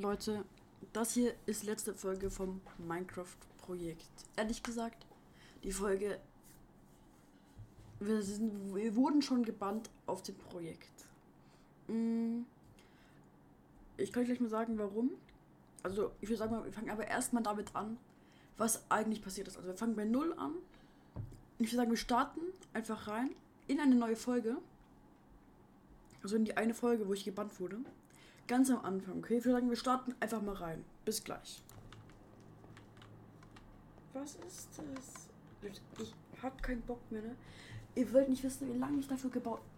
Leute, das hier ist letzte Folge vom Minecraft-Projekt. Ehrlich gesagt, die Folge. Wir, sind, wir wurden schon gebannt auf dem Projekt. Mm. Ich kann gleich mal sagen, warum. Also, ich würde sagen, wir fangen aber erstmal damit an, was eigentlich passiert ist. Also, wir fangen bei Null an. Ich würde sagen, wir starten einfach rein in eine neue Folge. Also in die eine Folge, wo ich gebannt wurde. Ganz am Anfang, okay? Ich würde sagen, wir starten einfach mal rein. Bis gleich. Was ist das? Ich hab keinen Bock mehr, ne? Ihr wollt nicht wissen, wie lange ich dafür gebaut.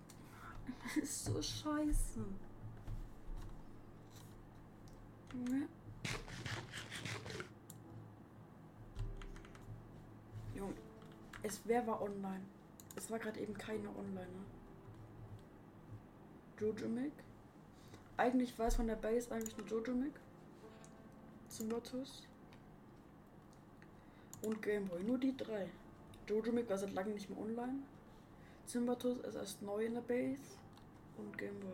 Das ist so scheiße. Junge. Junge. Es wer war online? Es war gerade eben keine online, ne? Jojo Mick. Eigentlich weiß von der Base eigentlich nur Jojo Mick. Zimmertus. Und Gameboy. Nur die drei. Jojo Mick war seit langem nicht mehr online. Zimbatus ist erst neu in der Base. Und Gameboy.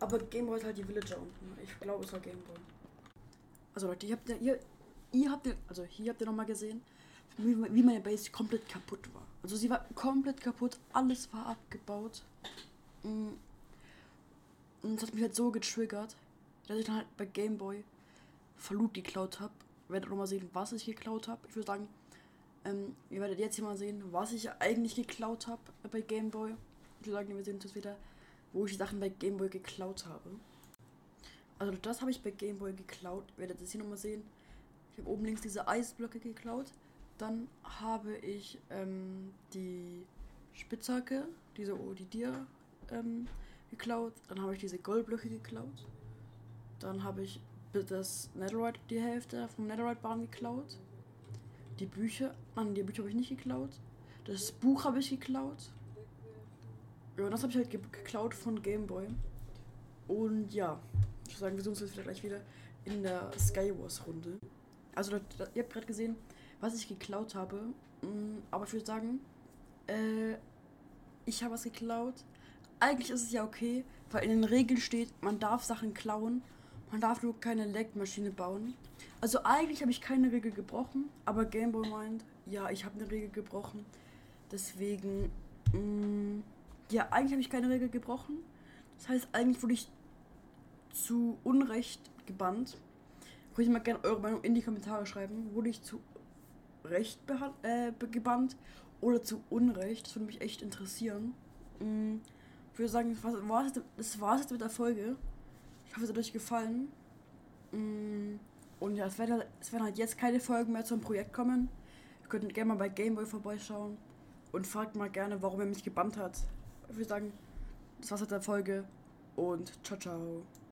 Aber Gameboy ist halt die Villager unten. Ne? Ich glaube, es war Gameboy. Also Leute, ihr habt ja, ihr, ihr habt ja, also hier habt ihr nochmal gesehen, wie, wie meine Base komplett kaputt war. Also sie war komplett kaputt, alles war abgebaut. Mm. Und es hat mich halt so getriggert, dass ich dann halt bei Gameboy Verlust geklaut habe. Werdet noch mal sehen, was ich geklaut habe. Ich würde sagen, ähm, ihr werdet jetzt hier mal sehen, was ich eigentlich geklaut habe bei Gameboy. Ich würde sagen, wir sehen das wieder, wo ich die Sachen bei Gameboy geklaut habe. Also das habe ich bei Gameboy geklaut. Ihr werdet das hier nochmal sehen. Ich habe oben links diese Eisblöcke geklaut. Dann habe ich ähm, die Spitzhacke, diese Odidia, ähm, geklaut. Dann habe ich diese Goldblöcke geklaut. Dann habe ich das Netherite, die Hälfte vom Netherite-Bahn geklaut. Die Bücher, nein, die Bücher habe ich nicht geklaut. Das Buch habe ich geklaut. Ja, das habe ich halt ge geklaut von Gameboy. Und ja, ich würde sagen, wir sehen uns jetzt gleich wieder in der Skywars-Runde. Also, da, da, ihr habt gerade gesehen, was ich geklaut habe. Mm, aber ich würde sagen, äh, ich habe was geklaut. Eigentlich ist es ja okay, weil in den Regeln steht, man darf Sachen klauen. Man darf nur keine Leckmaschine bauen. Also eigentlich habe ich keine Regel gebrochen, aber Gameboy meint, ja, ich habe eine Regel gebrochen. Deswegen, mh, mm, ja, eigentlich habe ich keine Regel gebrochen. Das heißt, eigentlich wurde ich zu Unrecht gebannt. Könnt ihr mal gerne eure Meinung in die Kommentare schreiben. Wurde ich zu Recht äh, gebannt oder zu Unrecht? Das würde mich echt interessieren. Mhm. Ich würde sagen, das das war's jetzt mit der Folge. Ich hoffe, es hat euch gefallen. Mhm. Und ja, es werden, es werden halt jetzt keine Folgen mehr zum Projekt kommen. Ihr könnt gerne mal bei Gameboy vorbeischauen und fragt mal gerne, warum er mich gebannt hat. Ich würde sagen, das war's mit der Folge und ciao, ciao.